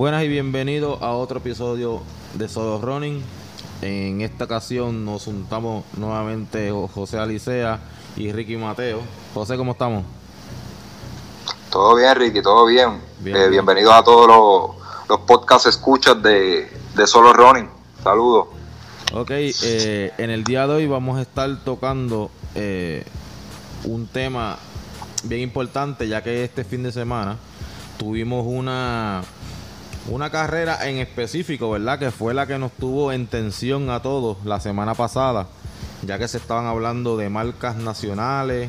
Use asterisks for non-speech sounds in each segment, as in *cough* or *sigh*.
Buenas y bienvenidos a otro episodio de Solo Running. En esta ocasión nos juntamos nuevamente José Alicea y Ricky Mateo. José, ¿cómo estamos? Todo bien, Ricky, todo bien. Bien, Eh, bien. Bienvenidos a todos los, los podcast escuchas de, de Solo Running. Saludos. Ok, eh, en el día de hoy vamos a estar tocando eh, un tema bien importante, ya que este fin de semana tuvimos una, una carrera en específico, ¿verdad? Que fue la que nos tuvo en tensión a todos la semana pasada, ya que se estaban hablando de marcas nacionales,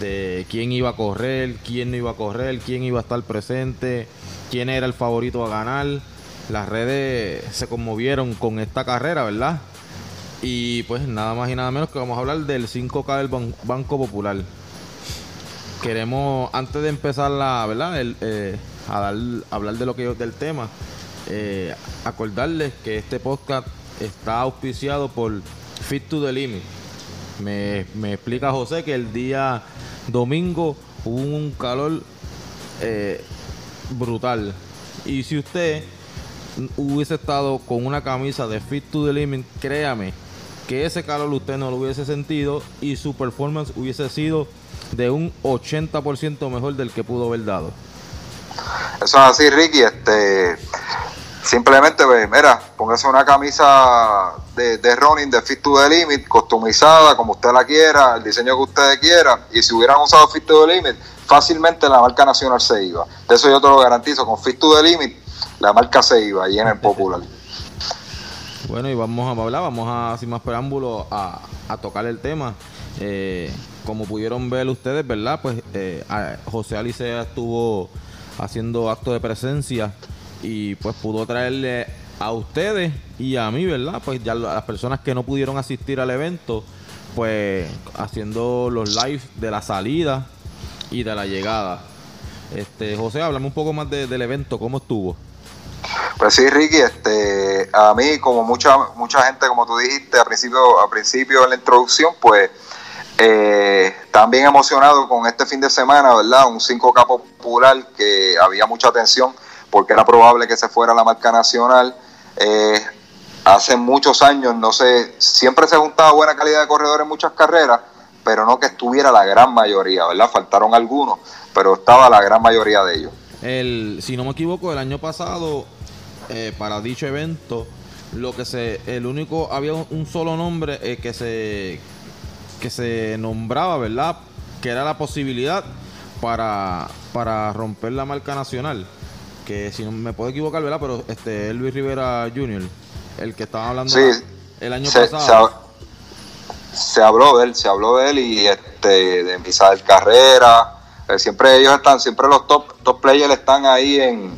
de quién iba a correr, quién no iba a correr, quién iba a estar presente, quién era el favorito a ganar. Las redes se conmovieron con esta carrera, ¿verdad? Y pues nada más y nada menos que vamos a hablar del 5K del Ban- Banco Popular. Queremos, antes de empezar la, ¿verdad? El, eh, a hablar de lo que del tema, eh, acordarles que este podcast está auspiciado por Fit to the Limit. Me, me explica José que el día domingo hubo un calor eh, brutal. Y si usted hubiese estado con una camisa de Fit to the Limit, créame que ese calor usted no lo hubiese sentido y su performance hubiese sido de un 80% mejor del que pudo haber dado. Eso es así, Ricky. Este, simplemente, pues, mira, póngase una camisa de, de running de Fit to the Limit, customizada como usted la quiera, el diseño que usted quiera. Y si hubieran usado Fit to the Limit, fácilmente la marca nacional se iba. De eso yo te lo garantizo. Con Fit to the Limit, la marca se iba y en el popular. *laughs* Bueno, y vamos a hablar, vamos a, sin más preámbulos, a, a tocar el tema. Eh, como pudieron ver ustedes, ¿verdad? Pues eh, José Alicea estuvo haciendo acto de presencia y pues pudo traerle a ustedes y a mí, ¿verdad? Pues ya las personas que no pudieron asistir al evento, pues haciendo los live de la salida y de la llegada. Este, José, háblame un poco más de- del evento, ¿cómo estuvo? Pues sí, Ricky, este, a mí, como mucha mucha gente, como tú dijiste a principio, a principio en la introducción, pues eh, también emocionado con este fin de semana, ¿verdad? Un 5K popular que había mucha atención porque era probable que se fuera la marca nacional. Eh, hace muchos años, no sé, siempre se juntaba buena calidad de corredores en muchas carreras, pero no que estuviera la gran mayoría, ¿verdad? Faltaron algunos, pero estaba la gran mayoría de ellos. El, si no me equivoco, el año pasado, eh, para dicho evento, lo que se, el único, había un, un solo nombre eh, que se, que se nombraba, ¿verdad? Que era la posibilidad para, para romper la marca nacional. Que si no me puedo equivocar, ¿verdad? Pero este, es Luis Rivera Jr., el que estaba hablando Sí, el año se, pasado. se hab- se habló de él, se habló de él y este de Misael Carrera. eh, siempre ellos están, siempre los top, top players están ahí en,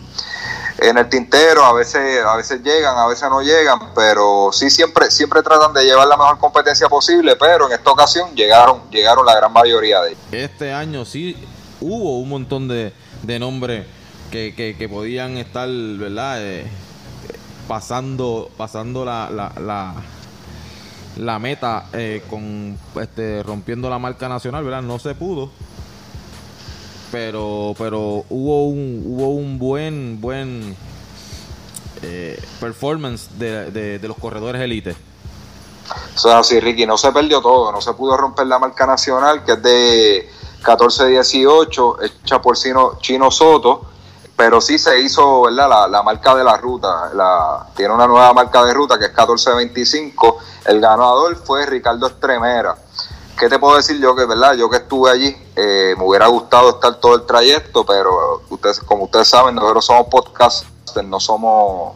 en el tintero, a veces, a veces llegan, a veces no llegan, pero sí siempre, siempre tratan de llevar la mejor competencia posible, pero en esta ocasión llegaron, llegaron la gran mayoría de ellos. este año sí hubo un montón de, de nombres que, que, que podían estar, ¿verdad? Eh, pasando pasando la, la, la, la meta eh, con este rompiendo la marca nacional, ¿verdad? No se pudo. Pero pero hubo un hubo un buen buen eh, performance de, de, de los corredores elite. Eso es así, Ricky. No se perdió todo. No se pudo romper la marca nacional, que es de 14-18, hecha por Chino, Chino Soto. Pero sí se hizo, ¿verdad? La, la marca de la ruta. La, tiene una nueva marca de ruta que es 14-25. El ganador fue Ricardo Estremera. ¿Qué te puedo decir yo que, verdad? Yo que estuve allí, eh, me hubiera gustado estar todo el trayecto, pero ustedes, como ustedes saben, nosotros somos podcasters, no somos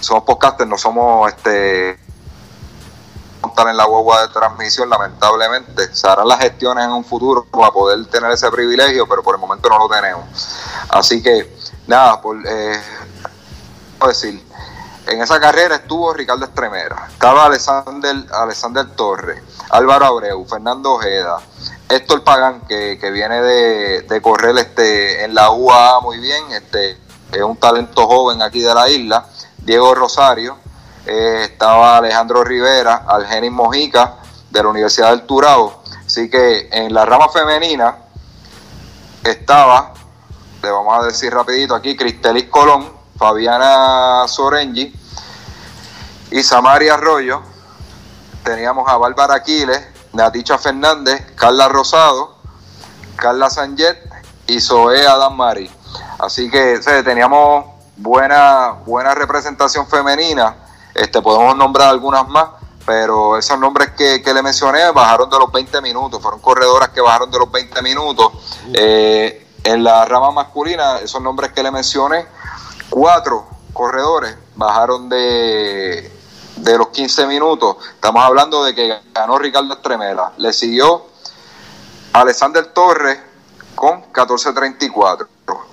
somos podcasters, no somos este montar en la guagua de transmisión, lamentablemente. Se harán las gestiones en un futuro para poder tener ese privilegio, pero por el momento no lo tenemos. Así que nada, por eh, decir, en esa carrera estuvo Ricardo Estremera, estaba Alexander, Alexander Torres, Álvaro Abreu, Fernando Ojeda, Héctor Pagán, que, viene de, correr este, en la UA muy bien, este, es un talento joven aquí de la isla, Diego Rosario, eh, estaba Alejandro Rivera, Algenis Mojica, de la Universidad del Turabo. Así que en la rama femenina estaba, le vamos a decir rapidito aquí, Cristelis Colón, Fabiana Sorengi y Samaria Arroyo. Teníamos a Bárbara Aquiles, Naticha Fernández, Carla Rosado, Carla Sanjet y Zoe Adam Mari. Así que teníamos buena, buena representación femenina. Este, podemos nombrar algunas más, pero esos nombres que, le mencioné bajaron de los 20 minutos, fueron corredoras que bajaron de los 20 minutos. Eh, en la rama masculina, esos nombres que le mencioné, cuatro corredores bajaron de, de los 15 minutos, estamos hablando de que ganó Ricardo Estremela. Le siguió Alexander Torres con 14.34,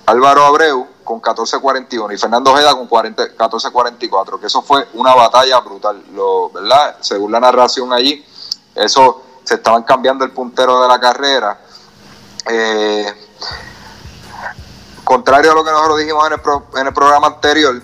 Álvaro Abreu con 14.41 y Fernando Ojeda con 14.44, que eso fue una batalla brutal, lo, ¿verdad? Según la narración allí, eso se estaban cambiando el puntero de la carrera. Eh, contrario a lo que nosotros dijimos en el, en el programa anterior,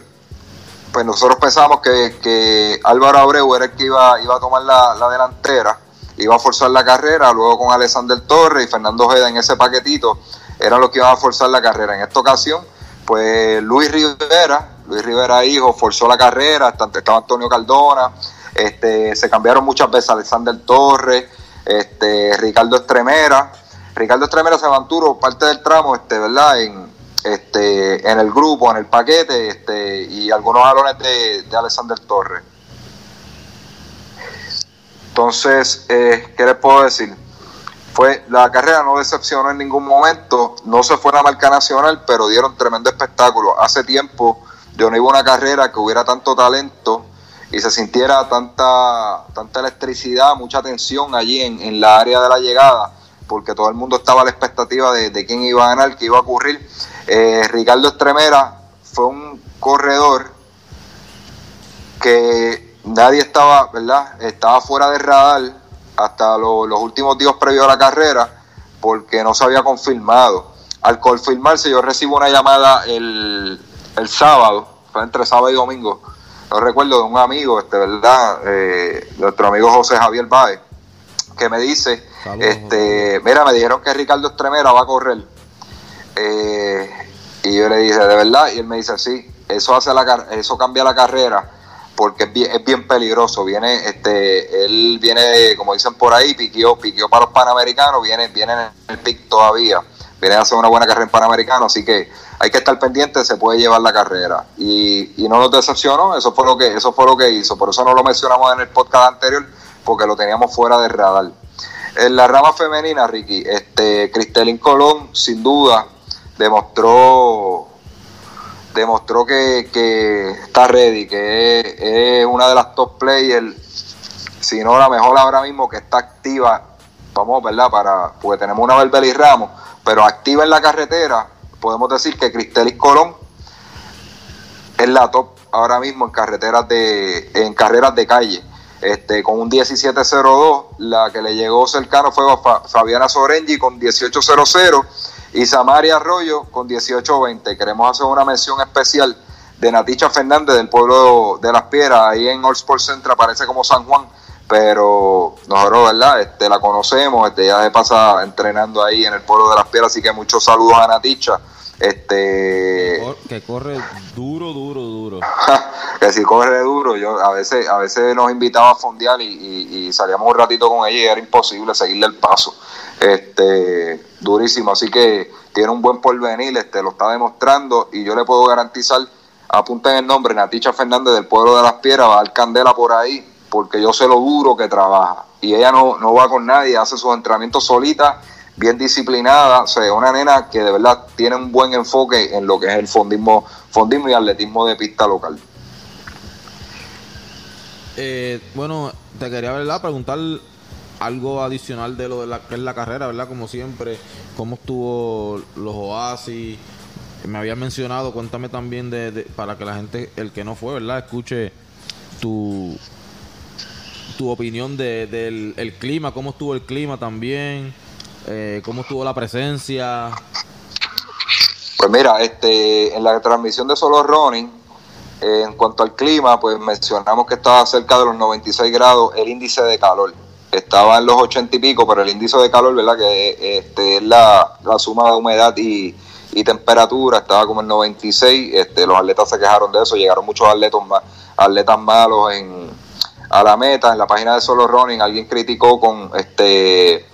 pues nosotros pensábamos que, Álvaro Abreu era el que iba, iba a tomar la, delantera, iba a forzar la carrera, luego con Alexander Torres y Fernando Ojeda en ese paquetito eran los que iban a forzar la carrera. En esta ocasión, pues Luis Rivera, Luis Rivera hijo, forzó la carrera, estaba Antonio Cardona, este, se cambiaron muchas veces Alexander Torres, este, Ricardo Estremera. Ricardo Estremera se mantuvo parte del tramo, este, ¿verdad? En, este, en el grupo, en el paquete, este, y algunos jalones de, de Alexander Torres. Entonces, eh, ¿qué les puedo decir? Fue, la carrera no decepcionó en ningún momento, no se fue a la marca nacional, pero dieron tremendo espectáculo. Hace tiempo yo no iba a una carrera que hubiera tanto talento y se sintiera tanta, tanta electricidad, mucha tensión allí en, en la área de la llegada, porque todo el mundo estaba a la expectativa de, de quién iba a ganar, qué iba a ocurrir. Eh, Ricardo Estremera fue un corredor que nadie estaba, ¿verdad? Estaba fuera de radar hasta los últimos días previos a la carrera porque no se había confirmado. Al confirmarse yo recibo una llamada el, sábado, fue entre sábado y domingo, no recuerdo, de un amigo, este, ¿verdad? Eh, nuestro amigo José Javier Baez, que me dice, este, mira, me dijeron que Ricardo Estremera va a correr eh, y yo le dije, ¿de verdad? Y él me dice, sí, eso, hace la, eso cambia la carrera porque es bien, es bien peligroso. Viene, este, él viene, como dicen por ahí, piqueó, piqueó para los panamericanos, viene, viene en el pic todavía, viene a hacer una buena carrera en panamericanos, así que hay que estar pendiente, se puede llevar la carrera. Y, y no nos decepcionó, eso fue lo que, eso fue lo que hizo, por eso no lo mencionamos en el podcast anterior, porque lo teníamos fuera de radar. En la rama femenina, Ricky, este, Cristelín Colón, sin duda, demostró demostró que, está ready, que es, una de las top players, si no la mejor ahora mismo que está activa, vamos, ¿verdad? Para, porque tenemos una Berbel y Ramos, pero activa en la carretera, podemos decir que Cristelis Colón es la top ahora mismo en carreteras de, en carreras de calle. Este, con un 1702, la que le llegó cercano fue Fabiana Sorengi con 1800 y Samaria Arroyo con 18-20. Queremos hacer una mención especial de Naticha Fernández del pueblo de Las Piedras, ahí en All Sports Center aparece como San Juan, pero nosotros, ¿verdad? Este, la conocemos, este, ya se pasa entrenando ahí en el pueblo de Las Piedras, así que muchos saludos a Naticha. Este que corre duro, duro, duro. que si corre duro, yo a veces, a veces nos invitaba a fondear y, y salíamos un ratito con ella y era imposible seguirle el paso este durísimo, así que tiene un buen porvenir, este lo está demostrando y yo le puedo garantizar, apunten el nombre, Naticha Fernández del pueblo de las Piedras, va a dar candela por ahí, porque yo sé lo duro que trabaja y ella no, no va con nadie, hace sus entrenamientos solita, bien disciplinada, o sea, una nena que de verdad tiene un buen enfoque en lo que es el fondismo, fondismo y atletismo de pista local. Eh, bueno, te quería ¿verdad? preguntar algo adicional de lo de la, que es la carrera, ¿verdad? Como siempre, cómo estuvo los oasis, me había mencionado, cuéntame también de, para que la gente, el que no fue, ¿verdad? Escuche tu, tu opinión de, del el clima, cómo estuvo el clima también, eh, cómo estuvo la presencia. Pues mira, este, en la transmisión de Solo Running, eh, en cuanto al clima, pues mencionamos que estaba cerca de los 96 grados el índice de calor. Estaba en los 80 y pico, pero el índice de calor, ¿verdad? Que este, es la, la suma de humedad y, y temperatura, estaba como en 96, este, los atletas se quejaron de eso, llegaron muchos atletas, atletas malos a la meta, en la página de Solo Running, alguien criticó con este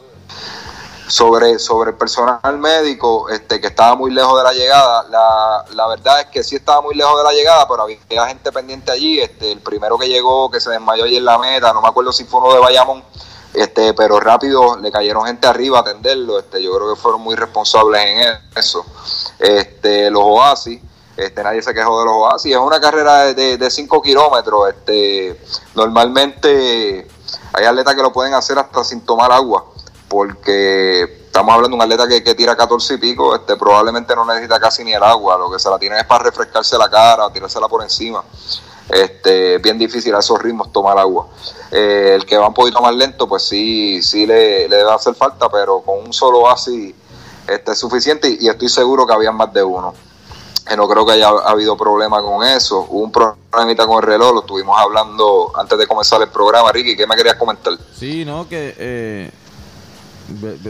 sobre, sobre el personal médico, este, que estaba muy lejos de la llegada. La, la verdad es que sí estaba muy lejos de la llegada, pero había gente pendiente allí. Este, el primero que llegó, que se desmayó allí en la meta, no me acuerdo si fue uno de Bayamón, este, pero rápido le cayeron gente arriba a atenderlo. Este, yo creo que fueron muy responsables en eso. Este, los Oasis, este, nadie se quejó de los Oasis. Es una carrera de 5 kilómetros. Este, normalmente hay atletas que lo pueden hacer hasta sin tomar agua porque estamos hablando de un atleta que, tira 14 y pico, este, probablemente no necesita casi ni el agua, lo que se la tiene es para refrescarse la cara, tirársela por encima. Este, es bien difícil a esos ritmos tomar agua. Eh, el que va un poquito más lento, pues sí, sí le, le debe hacer falta, pero con un solo así este, es suficiente y, estoy seguro que había más de uno. Eh, no creo que haya habido problema con eso. Hubo un problemita con el reloj, lo estuvimos hablando antes de comenzar el programa. Ricky, ¿qué me querías comentar? Sí, no, que eh,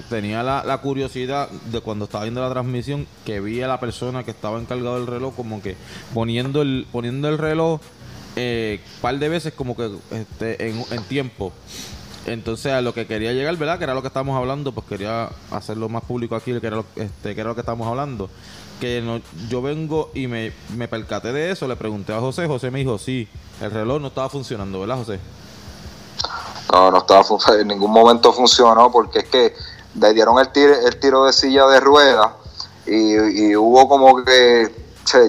tenía la, curiosidad de cuando estaba viendo la transmisión que vi a la persona que estaba encargado del reloj como que poniendo el poniendo el reloj eh, par de veces como que este, en, tiempo. Entonces a lo que quería llegar verdad que era lo que estábamos hablando pues quería hacerlo más público aquí que era lo, este, que era lo que estábamos hablando. Que no, yo vengo y me, me percaté de eso le pregunté a José José me dijo sí el reloj no estaba funcionando verdad José no, no estaba *laughs* en ningún momento funcionó porque es que le dieron el tiro, el tiro de silla de rueda y, hubo como que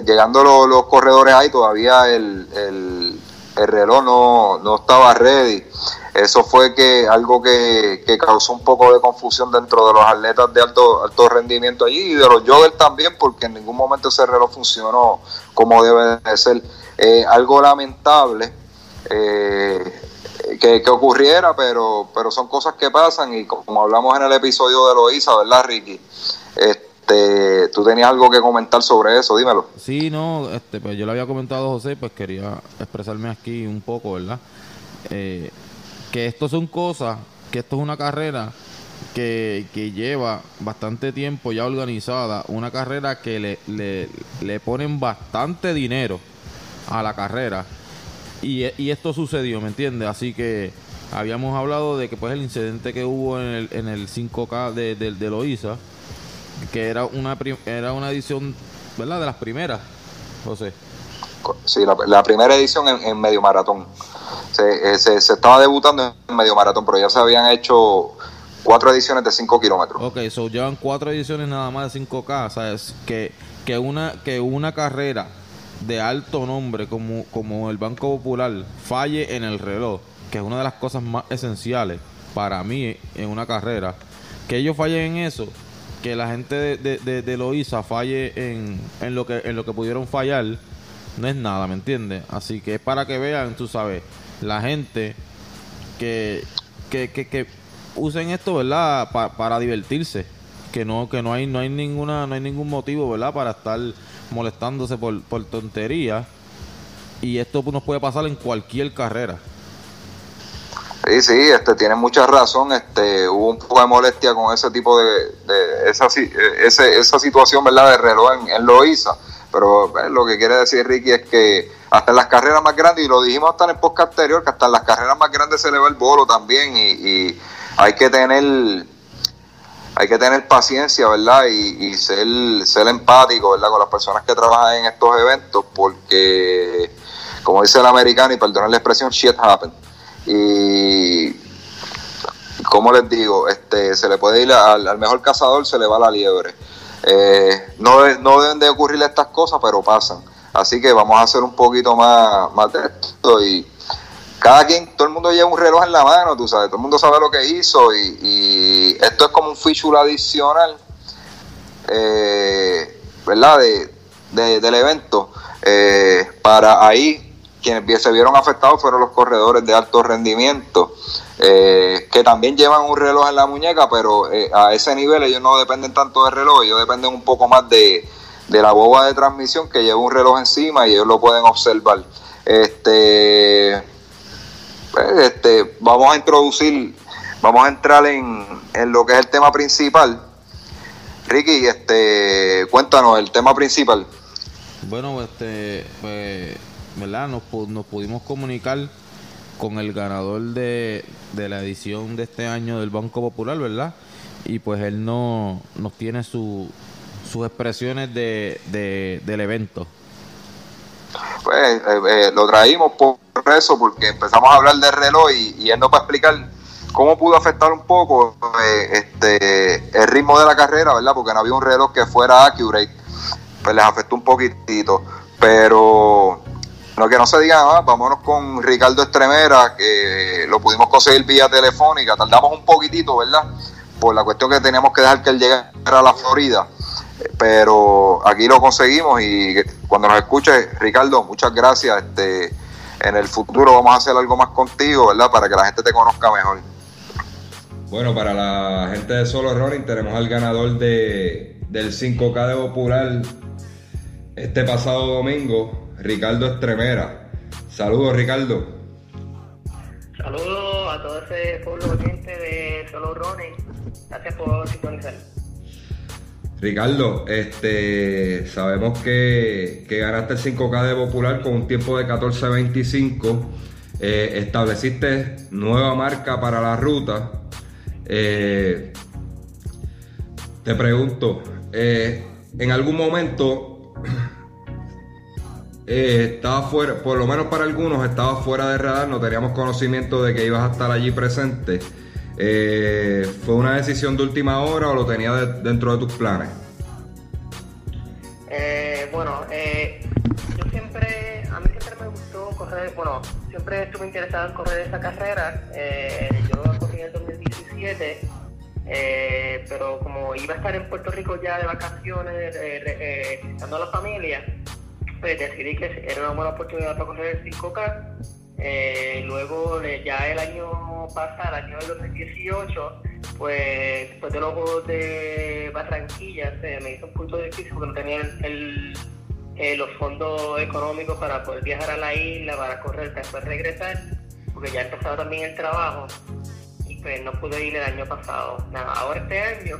llegando los, corredores ahí todavía el, el, reloj no, no, estaba ready. Eso fue que algo que, causó un poco de confusión dentro de los atletas de alto, alto rendimiento allí y de los joggers también porque en ningún momento ese reloj funcionó como debe de ser. Eh, algo lamentable. Eh, que, ocurriera, pero, pero son cosas que pasan y como hablamos en el episodio de Loisa, ¿verdad, Ricky? Este, tú tenías algo que comentar sobre eso, dímelo. Sí, no, este, pues yo le había comentado José, pues quería expresarme aquí un poco, ¿verdad? Eh, que esto son cosas, que esto es una carrera que, que, lleva bastante tiempo ya organizada, una carrera que le, le, le ponen bastante dinero a la carrera y, esto sucedió, ¿me entiendes? Así que habíamos hablado de que pues el incidente que hubo en el, en el 5K de, de, de Loiza, que era una, era una edición, ¿verdad? De las primeras, José. Sí, la, primera edición en, medio maratón. Eh, se, se, estaba debutando en medio maratón, pero ya se habían hecho cuatro ediciones de 5 kilómetros. Ok, so llevan cuatro ediciones nada más de 5K, ¿sabes? Que, que, una, que una carrera de alto nombre como, como el Banco Popular falle en el reloj, que es una de las cosas más esenciales para mí en una carrera, que ellos fallen en eso, que la gente de, de, de, Loiza falle en, en, lo que, en lo que pudieron fallar, no es nada, ¿me entiendes? Así que es para que vean, tú sabes, la gente que, que, que, usen esto, ¿verdad? para divertirse, que no, que no hay, no hay ninguna, no hay ningún motivo, ¿verdad? Para estar molestándose por, por tonterías. Y esto nos puede pasar en cualquier carrera. Sí, sí, este, tiene mucha razón. Este, hubo un poco de molestia con ese tipo de, de esa, ese, esa situación, ¿verdad? De reloj en, en Loiza. Pero pues, lo que quiere decir Ricky es que hasta en las carreras más grandes, y lo dijimos hasta en el podcast anterior, que hasta en las carreras más grandes se le va el bolo también. Y hay que tener hay que tener paciencia, ¿verdad? Y, ser, ser empático, ¿verdad? Con las personas que trabajan en estos eventos, porque, como dice el americano, y perdón la expresión, shit happen. Y, como les digo, este, se le puede ir al, mejor cazador, se le va la liebre. Eh, no, no deben de ocurrir estas cosas, pero pasan. Así que vamos a hacer un poquito más, más de esto y cada quien, todo el mundo lleva un reloj en la mano, tú sabes, todo el mundo sabe lo que hizo y, esto es como un feature adicional, eh, ¿verdad? De, del evento. Eh, para ahí, quienes se vieron afectados fueron los corredores de alto rendimiento, eh, que también llevan un reloj en la muñeca, pero a ese nivel ellos no dependen tanto del reloj, ellos dependen un poco más de, de la boba de transmisión que lleva un reloj encima y ellos lo pueden observar. Este, pues, este, vamos a introducir, vamos a entrar en, en lo que es el tema principal. Ricky, este, cuéntanos el tema principal. Bueno, este, pues, ¿verdad? Nos, nos pudimos comunicar con el ganador de, de, la edición de este año del Banco Popular, ¿verdad? Y pues él no, nos tiene su, sus expresiones de, de, del evento. Pues eh, eh, lo traímos por eso, porque empezamos a hablar del reloj y, y él nos va a explicar cómo pudo afectar un poco eh, este, el ritmo de la carrera, ¿verdad? Porque no había un reloj que fuera accurate, pues les afectó un poquitito. Pero no que no se diga nada, vámonos con Ricardo Estremera, que lo pudimos conseguir vía telefónica, tardamos un poquitito, ¿verdad? Por la cuestión que teníamos que dejar que él llegara a la Florida. Pero aquí lo conseguimos y cuando nos escuche, Ricardo, muchas gracias. Este, en el futuro vamos a hacer algo más contigo, ¿verdad? Para que la gente te conozca mejor. Bueno, para la gente de Solo Running tenemos al ganador de, del 5K de Popular este pasado domingo, Ricardo Estremera. Saludos, Ricardo. Saludos a todo ese pueblo oyente de Solo Running. Gracias por sintonizar. Ricardo, este, sabemos que, que, ganaste el 5K de Popular con un tiempo de 14.25. Eh, estableciste nueva marca para la ruta. Eh, te pregunto, eh, en algún momento *clears throat* eh, estaba fuera, por lo menos para algunos estaba fuera de radar, no teníamos conocimiento de que ibas a estar allí presente. Eh, ¿Fue una decisión de última hora o lo tenías de, dentro de tus planes? Bueno, yo siempre, a mí siempre me gustó correr, bueno, siempre estuve interesado en correr esa carrera. yo 2017. Eh, pero como iba a estar en Puerto Rico ya de vacaciones, eh, eh, visitando a la familia, pues decidí que era una buena oportunidad para correr el 5K. luego, ya el año pasado, el año del 2018, pues después de los Juegos de Barranquilla, se me hizo un punto difícil porque no tenía el, los fondos económicos para poder viajar a la isla, para correr, después regresar, porque ya empezado también el trabajo pues no pude ir el año pasado. Nada, ahora este año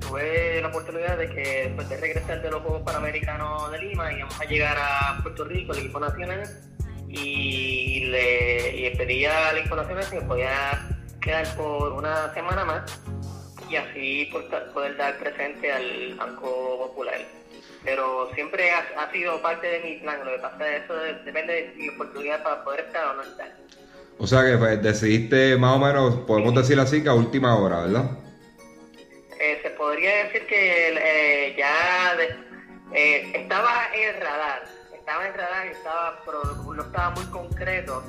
tuve la oportunidad de que después de regresar de los Juegos Panamericanos de Lima íbamos a llegar a Puerto Rico, el equipo nacional, y le pedí a la equipo nacional si me podía quedar por una semana más y así poder dar presente al Banco Popular. Pero siempre ha, sido parte de mi plan, lo que pasa es eso depende de mi oportunidad para poder estar o no estar. O sea que pues, decidiste más o menos, podemos decir así, que a última hora, ¿verdad? Eh, se podría decir que eh, ya eh, estaba en radar, estaba en radar y estaba, pero no estaba muy concreto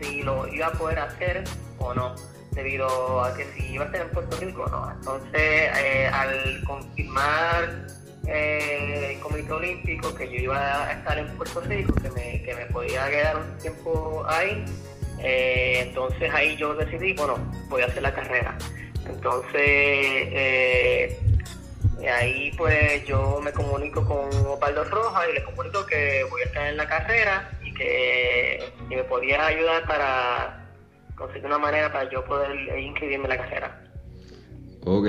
si lo iba a poder hacer o no, debido a que si iba a estar en Puerto Rico o no. Entonces, al confirmar el Comité Olímpico que yo iba a estar en Puerto Rico, que me, que me podía quedar un tiempo ahí, eh, entonces ahí yo decidí, bueno, voy a hacer la carrera. Entonces, eh, ahí pues yo me comunico con Osvaldo Rojas y le comunico que voy a estar en la carrera y que me podía ayudar para conseguir una manera para yo poder inscribirme en la carrera. Ok,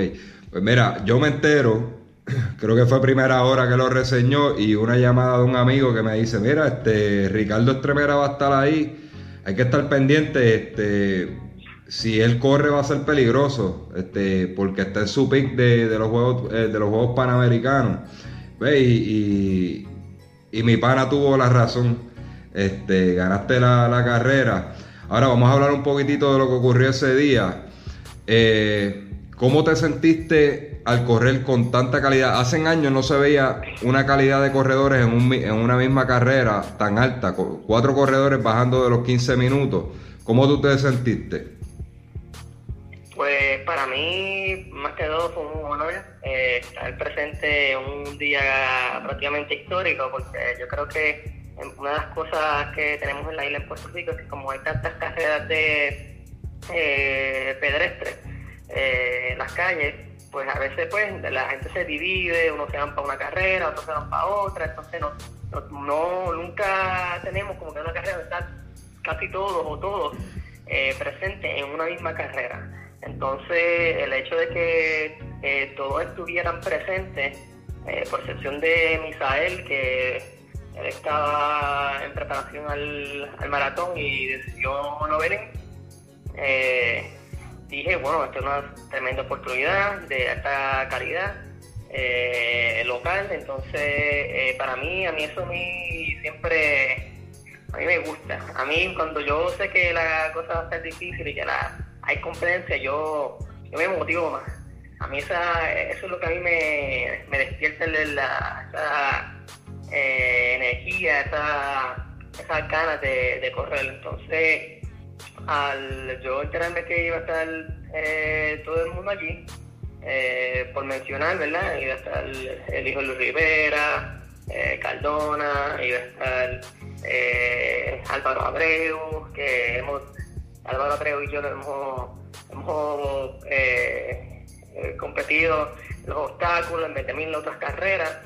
pues mira, yo me entero, *clears throat* creo que fue primera hora que lo reseñó y una llamada de un amigo que me dice, mira, este Ricardo Estremera va a estar ahí hay que estar pendiente, este, si él corre va a ser peligroso, este, porque está en su pick de, los juegos, eh, de los juegos panamericanos. Y, mi pana tuvo la razón. Este, ganaste la, carrera. Ahora vamos a hablar un poquitito de lo que ocurrió ese día. Eh, ¿Cómo te sentiste al correr con tanta calidad. Hace años no se veía una calidad de corredores en, un, en una misma carrera tan alta, cuatro corredores bajando de los 15 minutos. ¿Cómo tú te sentiste? Pues para mí, más que todo, fue un honor eh, estar presente un día prácticamente histórico, porque yo creo que una de las cosas que tenemos en la isla de Puerto Rico es que como hay tantas carreras de eh, pedestres eh, las calles, pues a veces pues la gente se divide, unos se van para una carrera, otros se van para otra, entonces no, no, nunca tenemos como que una carrera estar casi todos o todos eh, presentes en una misma carrera. Entonces el hecho de que eh, todos estuvieran presentes, eh, por excepción de Misael, que él estaba en preparación al, maratón y decidió no venir, dije, bueno, esto es una tremenda oportunidad de alta calidad eh, local, entonces eh, para mí, a mí eso a mí siempre, a mí me gusta. A mí cuando yo sé que la cosa va a ser difícil y que la, hay competencia, yo, yo me motivo más. A mí esa, eso es lo que a mí me, me despierta la, esa eh, energía, esa, esas ganas de, de correr. Entonces, al yo enterarme que iba a estar eh, todo el mundo allí, eh, por mencionar, ¿verdad? Iba a estar el hijo de Luis Rivera, eh, Cardona, iba a estar Álvaro Abreu, que hemos, Álvaro Abreu y yo hemos, hemos competido los obstáculos en 20.000 otras carreras,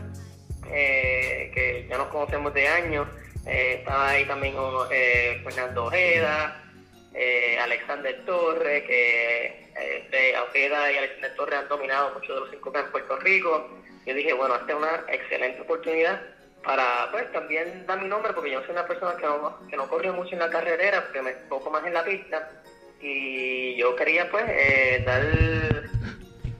que ya nos conocemos de años. estaba ahí también Fernando Ojeda, eh, Alexander Torres, que eh, Ojeda y Alexander Torres han dominado muchos de los cinco en Puerto Rico. Yo dije, bueno, esta es una excelente oportunidad para pues también dar mi nombre, porque yo soy una persona que no, que no corre mucho en la carretera, porque me enfoco más en la pista. Y yo quería pues eh, dar,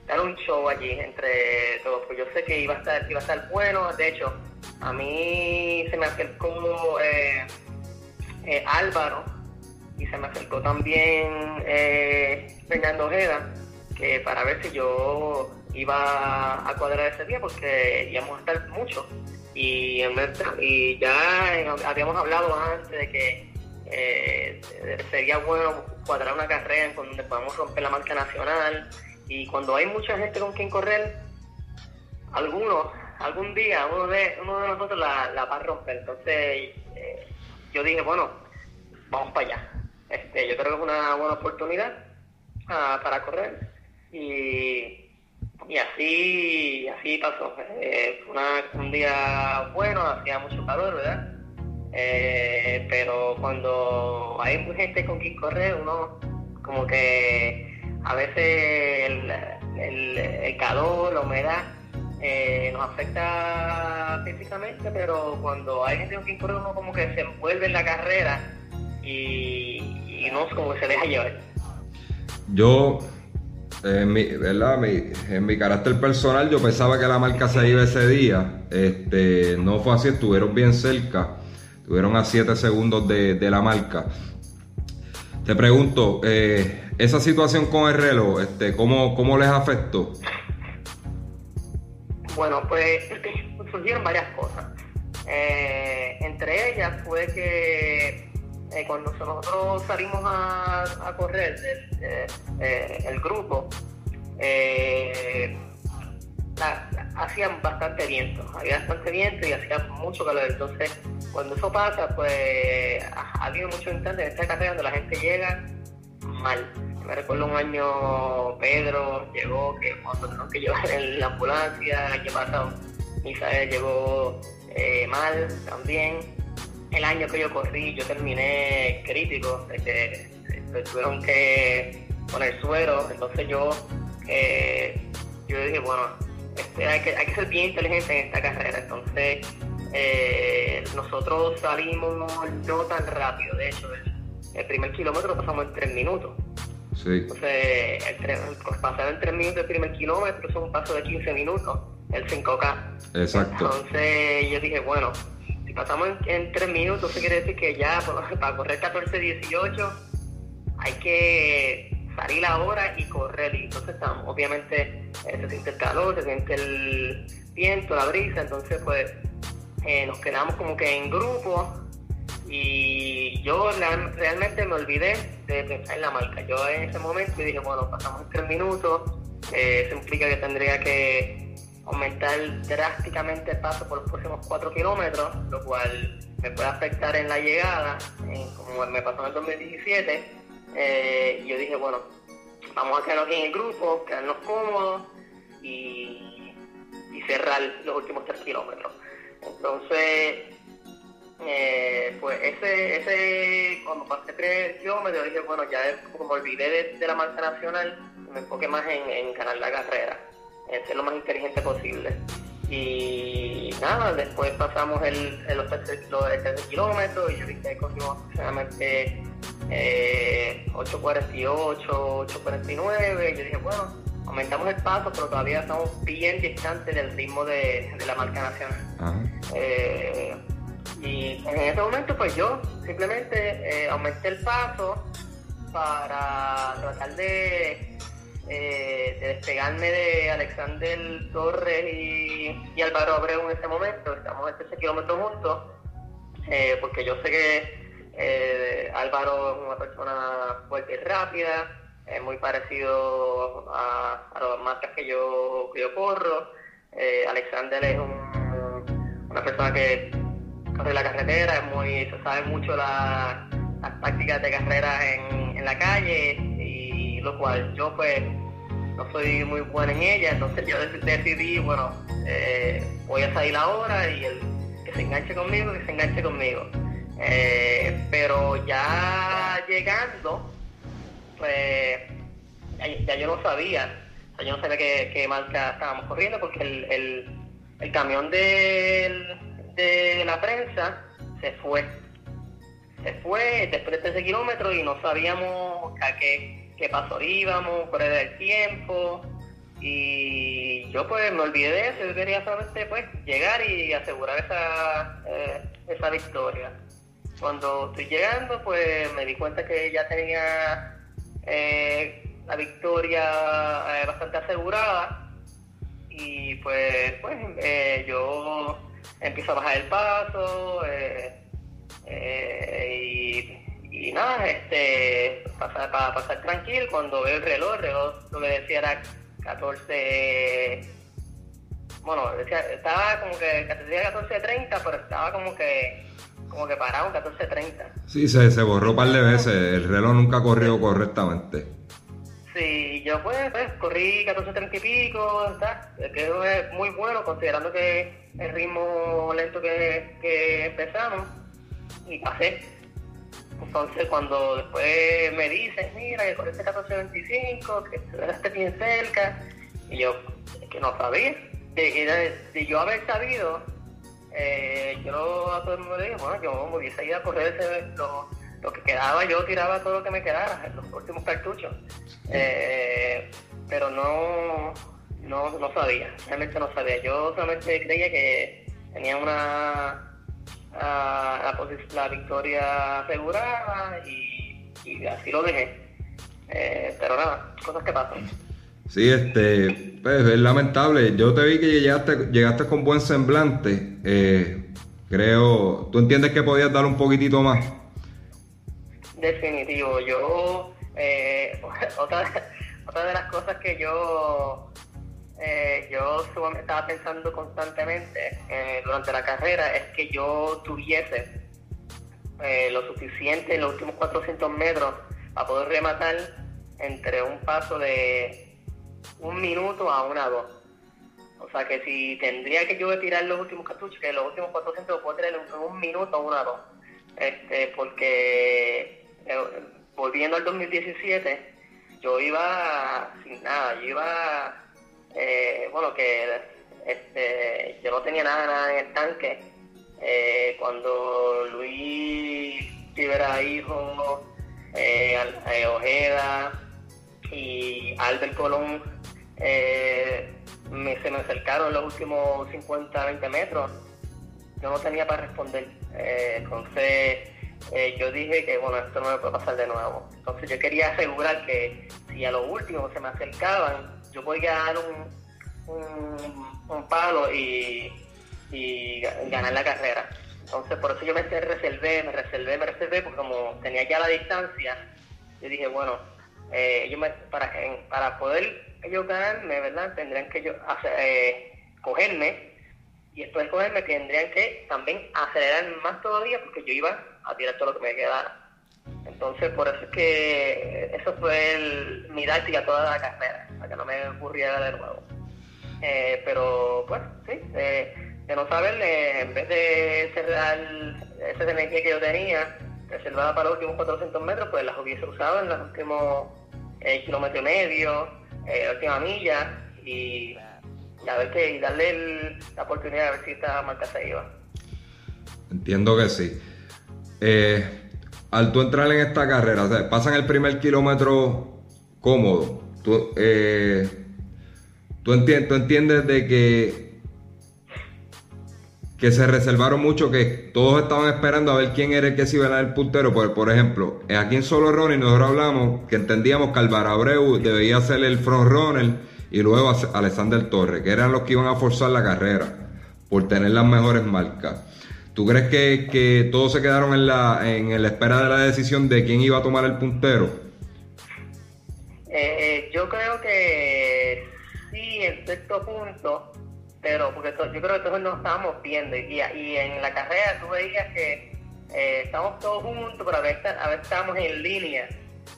dar un show allí entre todos, pues yo sé que iba a estar, iba a estar bueno. De hecho, a mí se me acercó eh, eh Álvaro, y se me acercó también eh, Fernando Ojeda, que para ver si yo iba a cuadrar ese día porque íbamos a estar mucho. Y, y ya habíamos hablado antes de que eh, sería bueno cuadrar una carrera en donde podamos romper la marca nacional. Y cuando hay mucha gente con quien correr, algunos, algún día uno de, uno de nosotros la, va a romper. Entonces eh, yo dije, bueno, vamos para allá. Este, yo creo que es una buena oportunidad ah, para correr y, y así así pasó. Eh, fue un día bueno, hacía mucho calor, ¿verdad? Eh, pero cuando hay gente con quien correr, uno como que a veces el, calor, la humedad eh, nos afecta físicamente, pero cuando hay gente con quien correr, uno como que se envuelve en la carrera y, y no como se deja llevar. Yo, en mi, ¿verdad? en mi carácter personal, yo pensaba que la marca se iba ese día. Este, no fue así, estuvieron bien cerca. Estuvieron a 7 segundos de, la marca. Te pregunto, eh, esa situación con el reloj, este, ¿cómo, ¿cómo les afectó? Bueno, pues *laughs* surgieron varias cosas. Eh, entre ellas fue que eh, cuando nosotros salimos a, correr eh, eh, el grupo, hacían bastante viento, había bastante viento y hacía mucho calor. Entonces, cuando eso pasa, pues ha, habido muchos instantes en esta carrera donde la gente llega mal. Me recuerdo un año Pedro llegó, que cuando tenemos que llevar en la ambulancia, el año pasado llegó mal también el año que yo corrí, yo terminé crítico, que tuvieron que poner suero, entonces yo, eh, yo dije, bueno, este, hay, que, hay que ser bien inteligente en esta carrera, entonces eh, nosotros salimos no tan rápido, de hecho, el, primer kilómetro lo pasamos en tres minutos. Sí. Entonces, el, pasar en tres minutos el primer kilómetro es un paso de 15 minutos, el 5K. Exacto. Entonces yo dije, bueno, pasamos en, tres minutos, eso quiere decir que ya *laughs* para correr 14-18 hay que salir ahora y correr. Y entonces estamos, obviamente eh, se siente el calor, se siente el viento, la brisa, entonces pues eh, nos quedamos como que en grupo Y yo realmente me olvidé de pensar en la marca. Yo en ese momento dije, bueno, pasamos tres minutos, eh, eso implica que tendría que aumentar drásticamente el paso por los próximos cuatro kilómetros, lo cual me puede afectar en la llegada, como me pasó en el 2017. Eh, yo dije, bueno, vamos a quedarnos aquí en el grupo, quedarnos cómodos y, y cerrar los últimos tres kilómetros. Entonces, eh, pues ese, ese, cuando pasé tres kilómetros, dije, bueno, ya como me olvidé de, la marca nacional, me enfoqué más en, ganar la carrera, en ser lo más inteligente posible. Y nada, después pasamos el, el los tercer, kilómetros y yo vi que cogimos aproximadamente eh, 8.48, 8.49. Yo dije, bueno, aumentamos el paso, pero todavía estamos bien distantes del ritmo de, la marca nacional. Eh, y en ese momento, pues yo simplemente eh, aumenté el paso para tratar de, eh, despegarme de Alexander Torres y, Álvaro Abreu en ese momento. Estamos a 13 kilómetros juntos, porque yo sé que Álvaro es una persona fuerte y rápida es muy parecido a, a las marcas que yo, corro. Eh, Alexander es una persona que corre la carretera, es muy, se sabe mucho las tácticas de carrera en, en, la calle lo cual yo pues no soy muy buena en ella, entonces yo decidí, bueno, eh, voy a salir ahora y el que se enganche conmigo, que se enganche conmigo. Eh, pero ya llegando, pues ya, yo no sabía, yo no sabía qué, marca estábamos corriendo porque el, el, camión de, de la prensa se fue. Se fue después de 13 kilómetros y no sabíamos a qué, qué paso íbamos, cuál era el tiempo. Y yo pues me olvidé de eso, yo quería solamente pues llegar y asegurar esa, eh, esa victoria. Cuando estoy llegando pues me di cuenta que ya tenía eh, la victoria eh, bastante asegurada y pues, pues eh, yo empiezo a bajar el paso y, nada, este, pasar, para pasar tranquilo cuando veo el reloj, el reloj lo que decía era 14, bueno, decía, estaba como que decía 14.30, pero estaba como que como que parado 14.30. Sí, se, se borró un par de veces, el reloj nunca corrió correctamente. Sí, yo pues, pues corrí 14.30 y pico, ¿está? que es muy bueno considerando que el ritmo lento que, que empezamos y pasé. Entonces cuando después me dicen, mira, que corriste 14.25, que estuviste bien cerca, y yo, que no sabía. De, de yo haber sabido, eh, yo a todo el mundo le dije, bueno, yo me hubiese ido a correr ese, lo, lo, que quedaba, yo tiraba todo lo que me quedara, los últimos cartuchos. Eh, pero no, no, no sabía, realmente no sabía. Yo solamente creía que tenía una la, la, victoria asegurada y, y, así lo dejé. Eh, pero nada, cosas que pasan. Sí, este, pues es lamentable. Yo te vi que llegaste, llegaste con buen semblante. Eh, creo, ¿tú entiendes que podías dar un poquitito más? Definitivo. Yo, eh, *laughs* otra, otra de las cosas que yo, eh, yo estaba pensando constantemente durante la carrera es que yo tuviese lo suficiente en los últimos 400 metros para poder rematar entre un paso de un minuto a una dos. O sea que si tendría que yo tirar los últimos cartuchos, que los últimos 400 los puedo tirar un minuto a una dos. Este, porque eh, volviendo al 2017, yo iba sin nada, yo iba, eh, bueno, que este, yo no tenía nada, en el tanque. Eh, cuando Luis Rivera Hijo, Ojeda y Albert Colón eh, me, se me acercaron los últimos 50, 20 metros. Yo no tenía para responder. Eh, entonces eh, yo dije que bueno, esto no me puede pasar de nuevo. Entonces yo quería asegurar que si a lo último se me acercaban, yo podía dar un, un, palo y, y, ganar la carrera. Entonces, por eso yo me reservé, me reservé, me reservé, porque como tenía ya la distancia, yo dije, bueno, eh, ellos para, para poder ellos ganarme, ¿verdad? Tendrían que yo eh, cogerme y después de cogerme tendrían que también acelerar más todavía porque yo iba a tirar todo lo que me quedara. Entonces, por eso es que eso fue el, mi táctica toda la carrera, para que no me ocurriera de nuevo. Eh, pero, pues, sí, eh, de no saber, en vez de cerrar esa energía que yo tenía, reservada para los últimos 400 metros, pues las hubiese usado en los últimos eh, kilómetro y medio, eh, la última milla, y, a ver qué, y darle la oportunidad a ver si esta marca se iba. Entiendo que sí. Eh, al tú entrar en esta carrera, pasan el primer kilómetro cómodo. Tú, eh, tú, entiendes, de que que se reservaron mucho, que todos estaban esperando a ver quién era el que se iba a dar el puntero. Por, ejemplo, aquí en Solo Running nosotros hablamos que entendíamos que Alvaro Abreu debía ser el front runner y luego Alexander Torres, que eran los que iban a forzar la carrera por tener las mejores marcas. ¿Tú crees que, que todos se quedaron en la, en la espera de la decisión de quién iba a tomar el puntero? Eh, yo creo que sí, en cierto punto pero porque yo creo que todos nos estábamos viendo y, y en la carrera tú veías que eh, estamos todos juntos, pero a veces, a veces estamos en línea,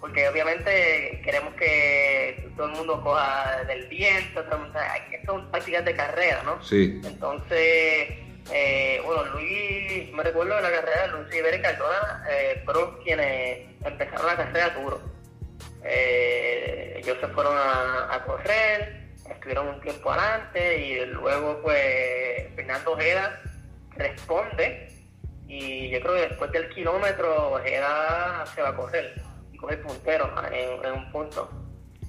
porque obviamente queremos que todo el mundo coja del viento, son prácticas de carrera, ¿no? Sí. Entonces, eh, bueno, Luis, me recuerdo de la carrera de Luis y Cardona, eh, quienes empezaron la carrera duro. Eh, ellos se fueron a, correr, estuvieron un tiempo adelante y luego pues Fernando Ojeda responde y yo creo que después del kilómetro Ojeda se va a correr y coge el puntero en, un punto.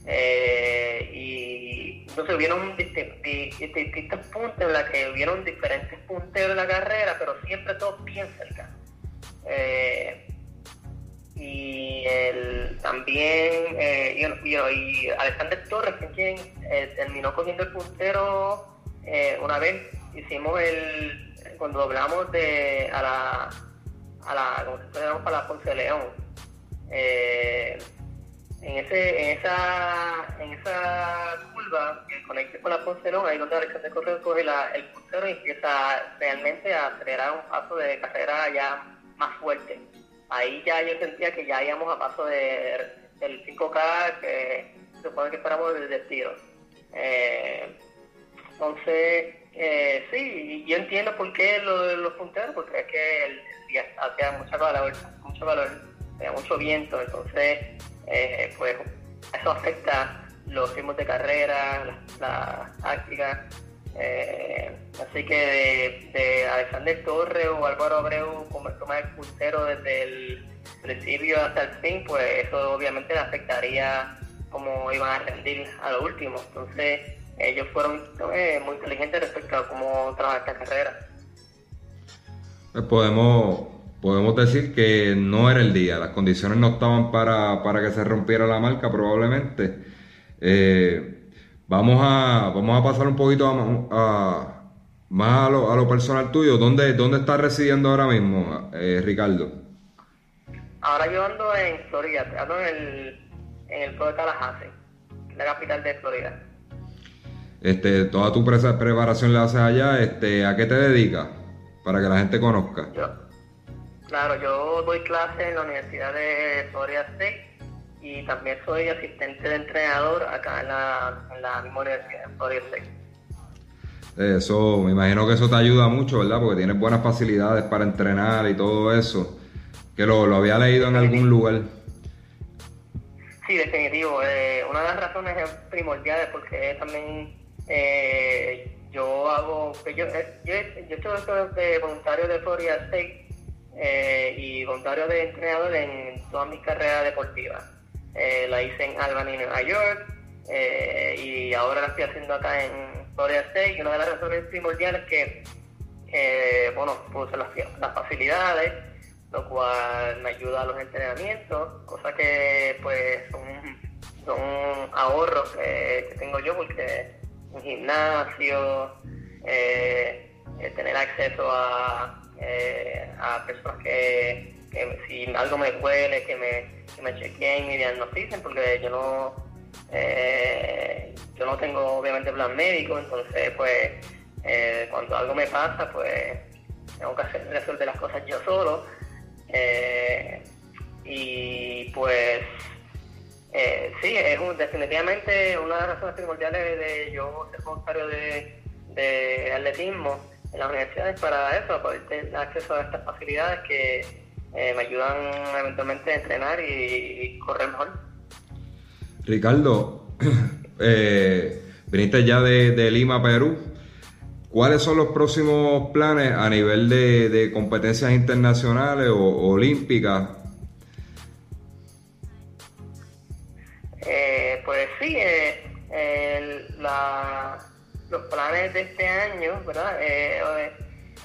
Eh, y entonces hubieron distintos puntos en los que hubieron diferentes punteros en la carrera, pero siempre todos bien cerca. Eh, y el, también eh, y, Alexander Torres, quien eh, terminó cogiendo el puntero eh, una vez. Hicimos el, cuando doblamos de, a la, a la, como se para la Ponce León. en, ese, en, esa, en esa curva que conecta con la Ponce León, ahí donde Alexander Torres coge la, el puntero y empieza realmente a acelerar un paso de carrera ya más fuerte ahí ya yo sentía que ya íbamos a paso de, del 5K que se supone que esperamos desde el tiro. Eh, entonces, eh, sí, yo entiendo por qué lo, los punteros, porque es que el día hacía mucha calor, mucho calor, había mucho viento, entonces, eh, pues eso afecta los ritmos de carrera, la, táctica. Eh, así que de, Alexander Torre o Álvaro Abreu como el puntero desde el principio hasta el fin, pues eso obviamente le afectaría cómo iban a rendir a lo último. Entonces ellos fueron eh, muy inteligentes respecto a cómo trabajar esta carrera. Pues podemos, podemos decir que no era el día, las condiciones no estaban para, para que se rompiera la marca probablemente. Eh, Vamos a, vamos a pasar un poquito a, más a lo, a lo, personal tuyo. ¿Dónde, dónde estás residiendo ahora mismo, eh, Ricardo? Ahora yo ando en Florida, ando en el, en el pueblo de Tallahassee, la capital de Florida. Este, toda tu preparación la haces allá, este, ¿a qué te dedicas? Para que la gente conozca. Yo, claro, yo doy clases en la Universidad de Florida State y también soy asistente de entrenador acá en la, en la misma universidad, en Florida Eso, me imagino que eso te ayuda mucho, ¿verdad? Porque tienes buenas facilidades para entrenar y todo eso. Que lo, lo había leído en algún lugar. Sí, definitivo. Eh, una de las razones primordiales porque también eh, yo hago, pues yo, eh, yo, yo estoy de voluntario de Florida State y voluntario de entrenador en toda mi carrera deportiva. Eh, la hice en Albany, Nueva York, eh, y ahora la estoy haciendo acá en Florida State. Y una de las razones primordiales es que, eh, bueno, puse las, facilidades, lo cual me ayuda a los entrenamientos, cosa que pues son, son ahorros que, tengo yo porque un gimnasio, tener acceso a eh, a personas que, si algo me duele, que me, que me chequeen y diagnosticen, porque yo no, eh, yo no tengo obviamente plan médico, entonces pues eh, cuando algo me pasa, pues tengo que hacer, resolver las cosas yo solo. y pues sí, es definitivamente una de las razones primordiales de yo ser voluntario de, de atletismo en las universidades para eso, para tener acceso a estas facilidades que eh, me ayudan eventualmente a entrenar y, correr mejor. Ricardo, *clears throat* eh, viniste ya de, Lima, Perú. ¿Cuáles son los próximos planes a nivel de, competencias internacionales o, olímpicas? Eh, pues sí, la, los planes de este año, ¿verdad?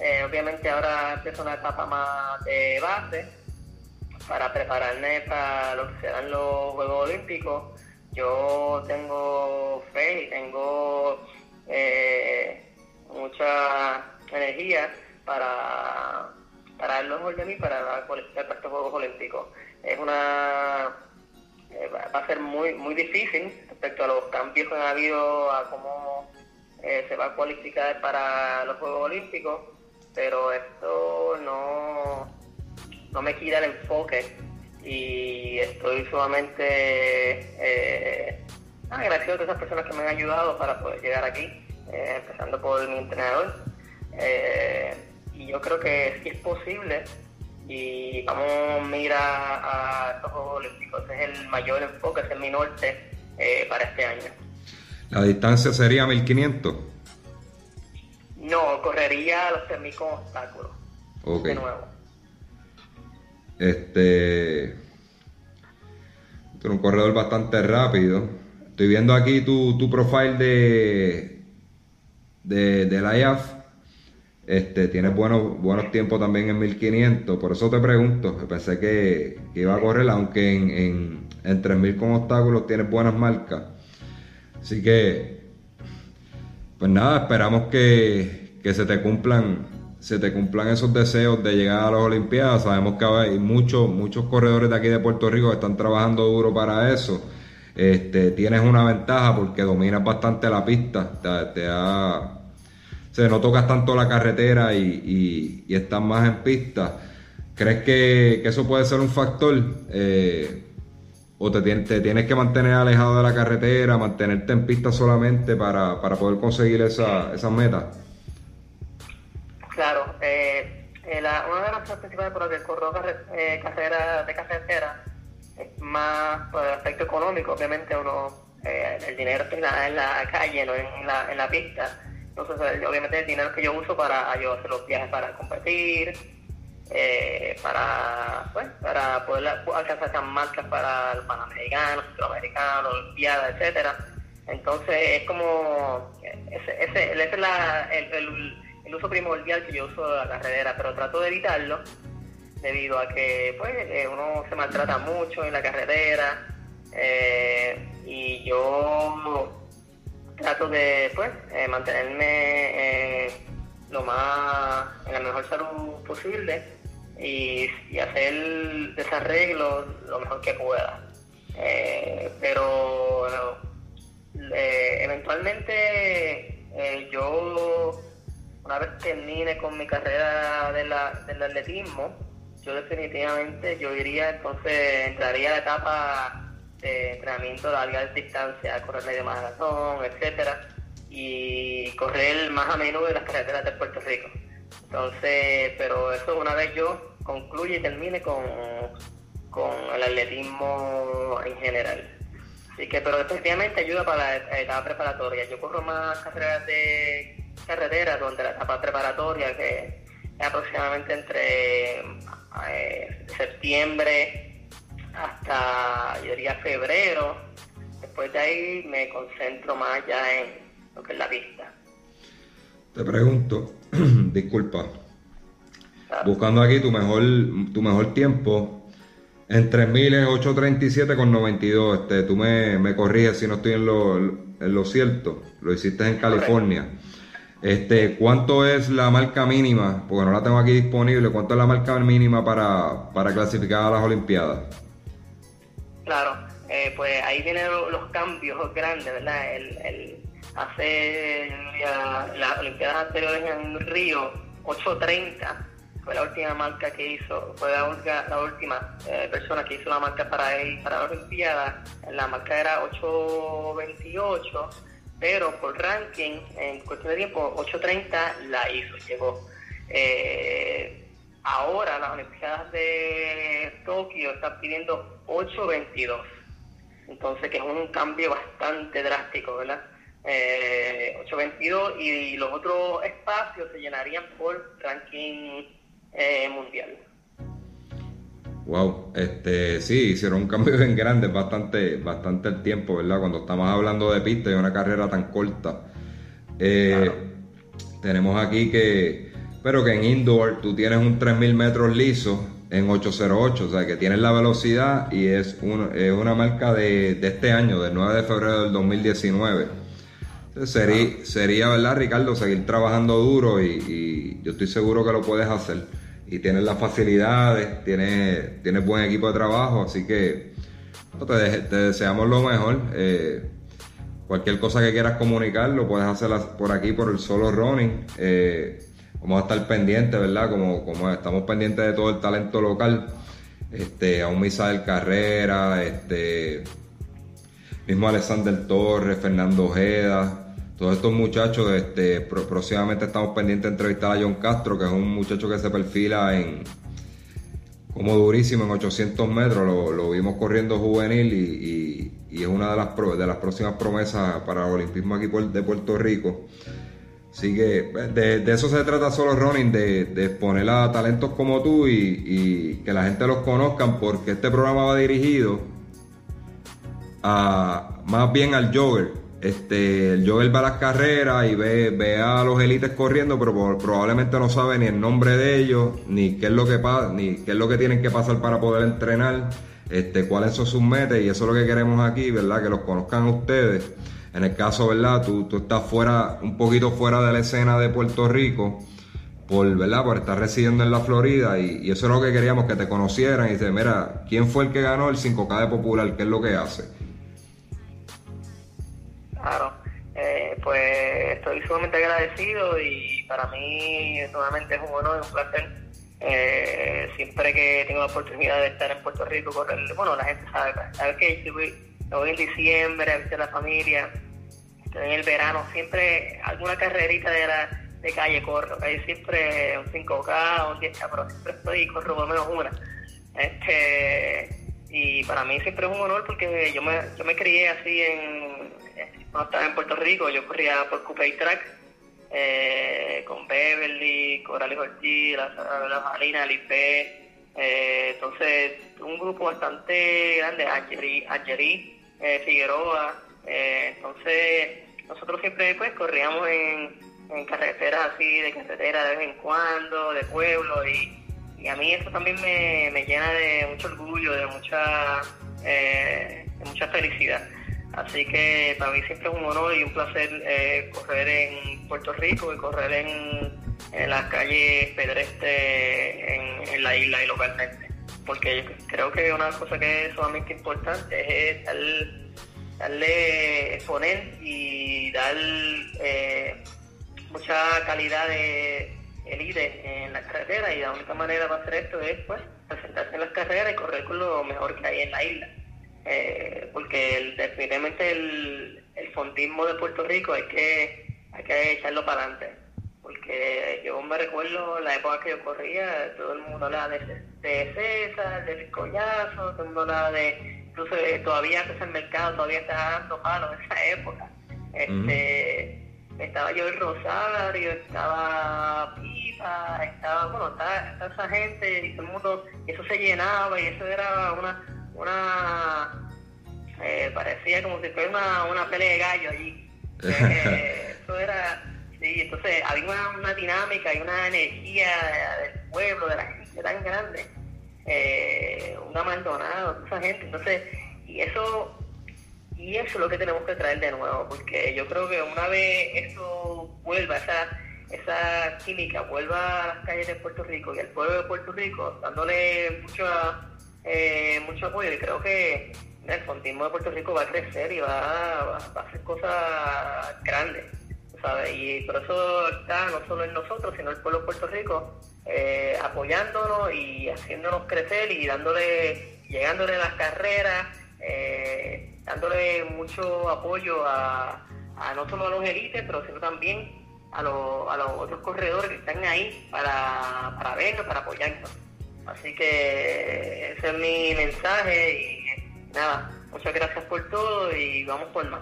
Eh, eh, obviamente ahora empieza una etapa más de base para prepararme para lo que serán los Juegos Olímpicos. Yo tengo fe y tengo eh, mucha energía para, para dar lo mejor de mí para para estos Juegos Olímpicos. Es una va a ser muy muy difícil respecto a los cambios que han habido, a cómo eh, se va a cualificar para los Juegos Olímpicos, pero esto no, no me quita el enfoque y estoy sumamente eh, agradecido a todas esas personas que me han ayudado para poder llegar aquí, eh, empezando por mi entrenador. y yo creo que es posible y vamos a mirar a estos Juegos Olímpicos. Ese es el mayor enfoque, ese es mi norte para este año. ¿La distancia sería 1500? No, correría los 3000 con obstáculos. Ok. De nuevo. Este. Tú un corredor bastante rápido. Estoy viendo aquí tu, tu profile de, de, de la IAF. Este, tienes buenos, buenos tiempos también en 1500. Por eso te pregunto. Pensé que, iba a correr, aunque en, en, en 3000 con obstáculos tienes buenas marcas. Así que, pues nada, esperamos que, se te cumplan se te cumplan esos deseos de llegar a las Olimpiadas. Sabemos que hay muchos, muchos corredores de aquí de Puerto Rico que están trabajando duro para eso. Este, tienes una ventaja porque dominas bastante la pista. Te, se no tocas tanto la carretera y, y, estás más en pista. ¿Crees que, eso puede ser un factor? Eh, o te, tienes que mantener alejado de la carretera, mantenerte en pista solamente para, poder conseguir esa, esas metas? Claro, eh, eh, una de las cosas principales por las que corro eh, carrera de carretera es más por el aspecto económico, obviamente uno, el dinero está en la, calle, no en la, en la pista. Entonces, obviamente el dinero que yo uso para yo hacer los viajes para competir, eh, para, pues, para poder alcanzar esas marcas para los panamericanos, centroamericanos, olimpiadas, etcétera. Entonces es como ese, ese, es la, el, el, uso primordial que yo uso de la carrera, pero trato de evitarlo debido a que pues eh, uno se maltrata mucho en la carretera eh, y yo trato de pues mantenerme lo más en la mejor salud posible y, hacer desarreglo lo mejor que pueda. Eh, pero eh, eventualmente eh, yo, una vez termine con mi carrera de la, del atletismo, yo definitivamente yo iría, entonces entraría a la etapa de entrenamiento de larga distancia, correr medio maratón, etcétera, y correr más a menudo en las carreteras de Puerto Rico. Entonces, pero eso una vez yo concluye y termine con, con el atletismo en general. Así que, pero efectivamente ayuda para la etapa preparatoria. Yo corro más carreras de carretera, donde la etapa preparatoria, que es aproximadamente entre eh, septiembre hasta, yo diría, febrero. Después de ahí me concentro más ya en lo que es la pista. Te pregunto, *clears throat* disculpa, buscando aquí tu mejor, tu mejor tiempo, en 3000 es 8.37 con 92, este, tú me, me corriges si no estoy en lo, en lo cierto, lo hiciste en California. Este, ¿Cuánto es la marca mínima? Porque no la tengo aquí disponible. ¿Cuánto es la marca mínima para, para clasificar a las Olimpiadas? Claro, eh, pues ahí vienen los cambios grandes, ¿verdad? El, el, hace las Olimpiadas anteriores en Río, 8.30 fue la última marca que hizo, fue la, última eh, persona que hizo la marca para ir para la Olimpiada. La marca era 8.28, pero por ranking, en cuestión de tiempo, 8.30 la hizo, llegó. Eh, ahora las Olimpiadas de Tokio están pidiendo 8.22. Entonces, que es un cambio bastante drástico, ¿verdad? Eh, 8.22 y los otros espacios se llenarían por ranking eh, mundial. Wow, este, sí, hicieron un cambio *laughs* bien grande, bastante, bastante el tiempo, ¿verdad? Cuando estamos hablando de pista y una carrera tan corta. Eh, tenemos aquí que, pero que en indoor tú tienes un 3000 metros liso en 808, o sea que tienes la velocidad y es, una marca de, este año, del 9 de febrero del 2019. Sería, sería, ¿verdad, Ricardo? Seguir trabajando duro y yo estoy seguro que lo puedes hacer y tienes las facilidades, tienes, tienes buen equipo de trabajo, así que te, deseamos lo mejor. Eh, cualquier cosa que quieras comunicar lo puedes hacer por aquí, por el solo running. Eh, vamos a estar pendientes, ¿verdad? Como, como estamos pendientes de todo el talento local. Este, a un Misael Carrera, este, mismo Alexander Torres, Fernando Ojeda, todos estos muchachos, este, próximamente estamos pendientes de entrevistar a John Castro, que es un muchacho que se perfila en como durísimo en 800 metros, lo, vimos corriendo juvenil y, es una de las, de las próximas promesas para el olimpismo aquí de Puerto Rico. Así que pues, de, eso se trata solo running, de, de, exponer a talentos como tú y, y, que la gente los conozcan, porque este programa va dirigido a más bien al jogger este, el Joel va a las carreras y ve, ve a los élites corriendo, pero probablemente no sabe ni el nombre de ellos, ni qué es lo que ni qué es lo que tienen que pasar para poder entrenar, este, cuáles son sus metas, y eso es lo que queremos aquí, ¿verdad? Que los conozcan ustedes. En el caso, ¿verdad? Tú, tú estás fuera, un poquito fuera de la escena de Puerto Rico, por, ¿verdad? Por estar residiendo en la Florida, y, eso es lo que queríamos, que te conocieran y dice, mira, ¿quién fue el que ganó el 5K de Popular? ¿Qué es lo que hace? Claro, eh, pues estoy sumamente agradecido y para mí nuevamente es un honor, un placer. Eh, siempre que tengo la oportunidad de estar en Puerto Rico, correr, bueno, la gente sabe, sabe que yo voy, en diciembre a visitar la familia, en el verano, siempre alguna carrerita de la de calle corro, hay siempre un 5K, un 10K, pero siempre estoy y corro por lo menos una. Este, y para mí siempre es un honor porque yo me, yo me crié así en, estaba en Puerto Rico, yo corría por Coupe Track eh, con Beverly, Corales Ortiz, la, la Marina, Lipe. Eh, entonces, un grupo bastante grande, Angeri, eh, Figueroa. Eh, entonces, nosotros siempre pues corríamos en, en carreteras así, de carretera de vez en cuando, de pueblo, y, y a mí eso también me, me llena de mucho orgullo, de mucha, de mucha felicidad. Así que para mí siempre es un honor y un placer eh, correr en Puerto Rico y correr en, las calles pedestres en, la isla y localmente. Porque creo que una cosa que es sumamente importante es darle exponer y dar eh, mucha calidad de elite en la carretera y la única manera de hacer esto es pues presentarse en las carreras y correr con lo mejor que hay en la isla. Eh, porque el, definitivamente el, el fondismo de Puerto Rico hay que, hay que echarlo para adelante. Porque yo me recuerdo la época que yo corría, todo el mundo hablaba de, de César, del collazo, todo el mundo hablaba de, incluso eh, todavía ese mercado todavía está dando palos en esa época. Este, Estaba yo el Rosario, estaba Pipa, estaba, bueno, estaba, esa gente y todo el mundo, eso se llenaba y eso era una una eh, parecía como si fuera una, una pelea de gallo allí. *laughs* Eh, eso era, sí, entonces había una, dinámica y una energía del pueblo, de la gente tan grande, eh, un abandonado, esa gente, entonces, y eso, y eso es lo que tenemos que traer de nuevo, porque yo creo que una vez eso vuelva esa, esa química, vuelva a las calles de Puerto Rico y al pueblo de Puerto Rico, dándole mucho, eh, mucho apoyo. Y creo que el fondismo de Puerto Rico va a crecer y va, a hacer cosas grandes. ¿sabes? Y por eso está no solo en nosotros, sino el pueblo de Puerto Rico eh, apoyándonos y haciéndonos crecer y dándole, llegándole las carreras, eh, dándole mucho apoyo a, no solo a los élites, pero sino también a, los, a los otros corredores que están ahí para, para vernos, para apoyarnos. Así que ese es mi mensaje y nada, muchas gracias por todo y vamos por más.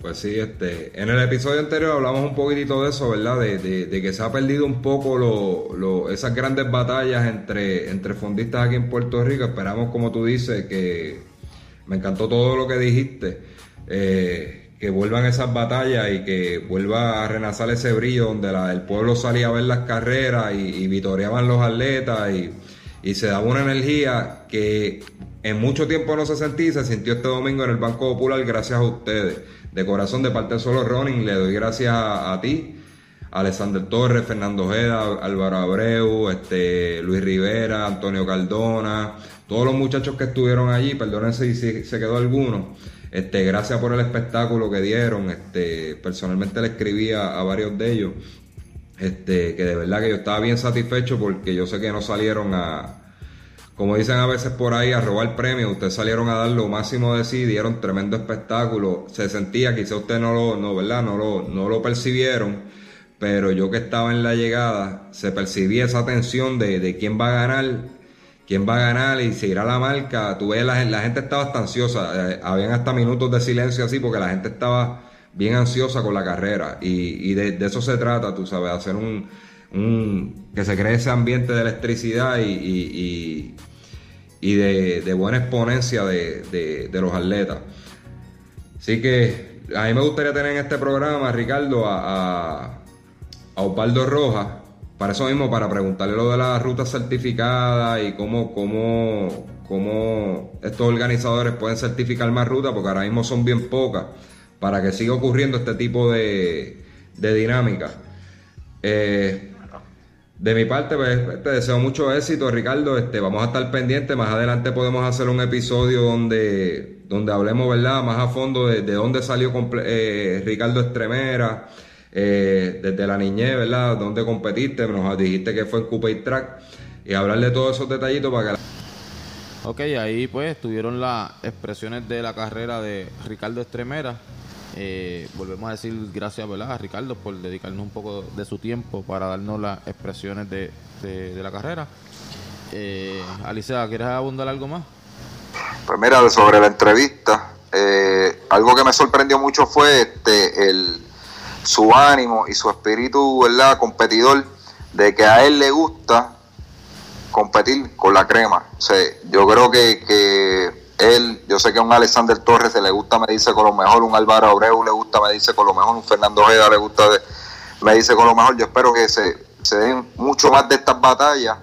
Pues sí, este, en el episodio anterior hablamos un poquitito de eso, ¿verdad? De, que se ha perdido un poco lo, esas grandes batallas entre, entre fondistas aquí en Puerto Rico. Esperamos, como tú dices, que me encantó todo lo que dijiste, eh, que vuelvan esas batallas y que vuelva a renacer ese brillo donde el pueblo salía a ver las carreras y, y vitoreaban los atletas y, se daba una energía que en mucho tiempo no se sentía y se sintió este domingo en el Banco Popular gracias a ustedes de corazón de parte de Solo Running, le doy gracias a, ti, Alexander Torres, Fernando Ojeda, Álvaro Abreu, este, Luis Rivera, Antonio Cardona, todos los muchachos que estuvieron allí, perdónense si se quedó alguno. Este, gracias por el espectáculo que dieron. Este, personalmente le escribí a, varios de ellos. Este, que de verdad que yo estaba bien satisfecho porque yo sé que no salieron a, como dicen a veces por ahí, a robar premios. Ustedes salieron a dar lo máximo de sí, dieron tremendo espectáculo. Se sentía, quizá ustedes no lo, no, ¿verdad? No lo, no lo percibieron, pero yo que estaba en la llegada, se percibía esa tensión de, de quién va a ganar, quién va a ganar y si irá la marca. Tú ves, la, la gente estaba hasta ansiosa. Eh, habían hasta minutos de silencio así porque la gente estaba bien ansiosa con la carrera. Y, de, eso se trata, tú sabes, hacer un, que se cree ese ambiente de electricidad y, de, buena exponencia de, los atletas. Así que a mí me gustaría tener en este programa, Ricardo, a, a, Osvaldo Rojas, para eso mismo, para preguntarle lo de las rutas certificadas y cómo, cómo, cómo estos organizadores pueden certificar más rutas, porque ahora mismo son bien pocas, para que siga ocurriendo este tipo de, de dinámica. Eh, de mi parte, pues, te deseo mucho éxito, Ricardo. Este, vamos a estar pendientes. Más adelante podemos hacer un episodio donde, donde hablemos, ¿verdad? Más a fondo de, dónde salió eh, Ricardo Estremera, eh, desde la niñez, ¿verdad? Dónde competiste, nos dijiste que fue en Coupe Track. Y hablar de todos esos detallitos para que la... Ok, ahí pues tuvieron las expresiones de la carrera de Ricardo Estremera. Eh, volvemos a decir gracias a Ricardo por dedicarnos un poco de su tiempo para darnos las expresiones de, la carrera. Eh, Alicia, ¿quieres abundar algo más? Pues mira, sobre la entrevista, eh, algo que me sorprendió mucho fue este, el, su ánimo y su espíritu ¿verdad? competidor de que a él le gusta competir con la crema. O yo creo que, que él, yo sé que a un Alexander Torres se le gusta dice con lo mejor, un Álvaro Abreu le gusta dice con lo mejor, un Fernando Ojeda le gusta me dice con lo mejor. Yo espero que se, se den mucho más de estas batallas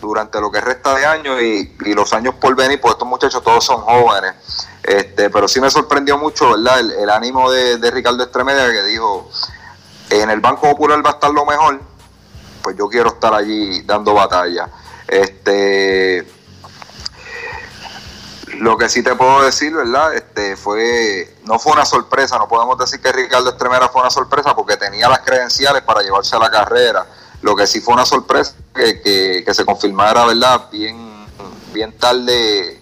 durante lo que resta de año y, los años por venir, porque estos muchachos todos son jóvenes. Este, pero sí me sorprendió mucho, ¿verdad? El, ánimo de, de, Ricardo Estremedia que dijo, en el Banco Popular va a estar lo mejor, pues yo quiero estar allí dando batalla. Este, lo que sí te puedo decir, ¿verdad? Este fue, no fue una sorpresa, no podemos decir que Ricardo Estremera fue una sorpresa porque tenía las credenciales para llevarse a la carrera. Lo que sí fue una sorpresa que, que, se confirmara, ¿verdad? Bien, bien tarde,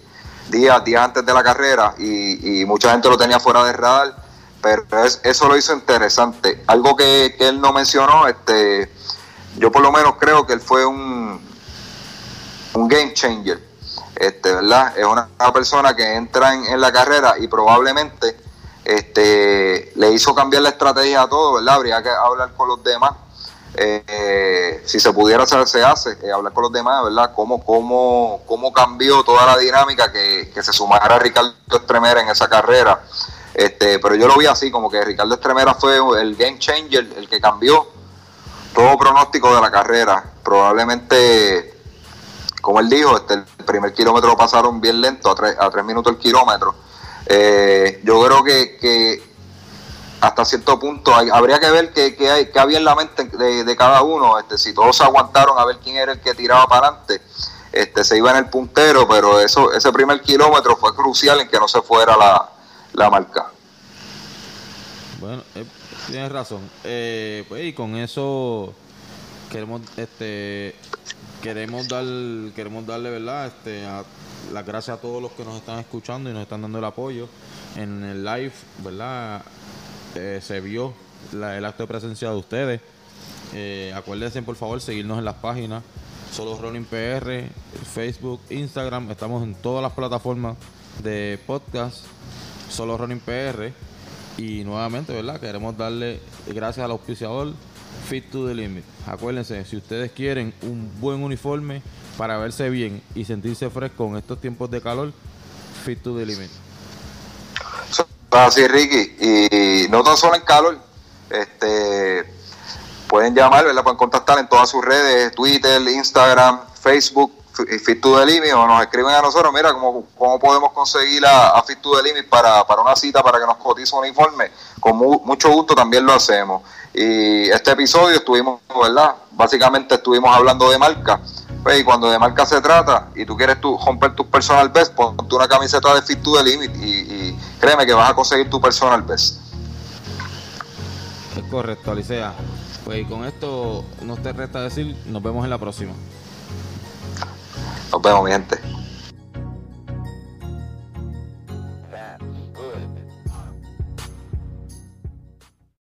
días, días antes de la carrera, y, mucha gente lo tenía fuera de radar, pero eso lo hizo interesante. Algo que, él no mencionó, este, yo por lo menos creo que él fue un, un game changer este, ¿verdad? Es una, persona que entra en, la carrera y probablemente este, le hizo cambiar la estrategia a todo, ¿verdad? Habría que hablar con los demás. Eh, si se pudiera hacer, se hace, eh, hablar con los demás, ¿verdad? Cómo, cómo, cómo cambió toda la dinámica que, se sumara a Ricardo Estremera en esa carrera. Este, pero yo lo vi así, como que Ricardo Estremera fue el game changer, el que cambió todo pronóstico de la carrera. Probablemente como él dijo, este, el primer kilómetro lo pasaron bien lento, a tres, a tres minutos el kilómetro. Eh, yo creo que, hasta cierto punto. habría que ver qué, qué, hay, qué había en la mente de, cada uno. Este, si todos aguantaron a ver quién era el que tiraba para adelante, este, se iba en el puntero, pero eso ese primer kilómetro fue crucial en que no se fuera la, la marca. Bueno, eh, tienes razón. Eh, pues, y con eso queremos este queremos dar queremos darle verdad este las gracias a todos los que nos están escuchando y nos están dando el apoyo en el live verdad eh, se vio el acto de presencia de ustedes. Eh, acuérdense por favor seguirnos en las páginas. Solo Running PR Facebook Instagram. Estamos en todas las plataformas de podcast. Solo Running PR y nuevamente verdad queremos darle gracias al auspiciador Fit to the Limit. Acuérdense, si ustedes quieren un buen uniforme para verse bien y sentirse fresco en estos tiempos de calor, Fit to the Limit. Así, Ricky. Y no tan solo en calor, este pueden llamar, ¿verdad? Pueden contactar en todas sus redes, Twitter, Instagram, Facebook, Fit to the o nos escriben a nosotros, mira, cómo, cómo podemos conseguir a, Fit to the para, para una cita, para que nos cotice un uniforme. Con mucho gusto también lo hacemos. Y este episodio estuvimos, ¿verdad? Básicamente estuvimos hablando de marca. Pues, y cuando de marca se trata y tú quieres tú romper tu personal best, ponte una camiseta de Fit to the Limit y, créeme que vas a conseguir tu personal best. Es correcto, Alicia. Pues y con esto no te resta decir, nos vemos en la próxima. Nos vemos, mi gente.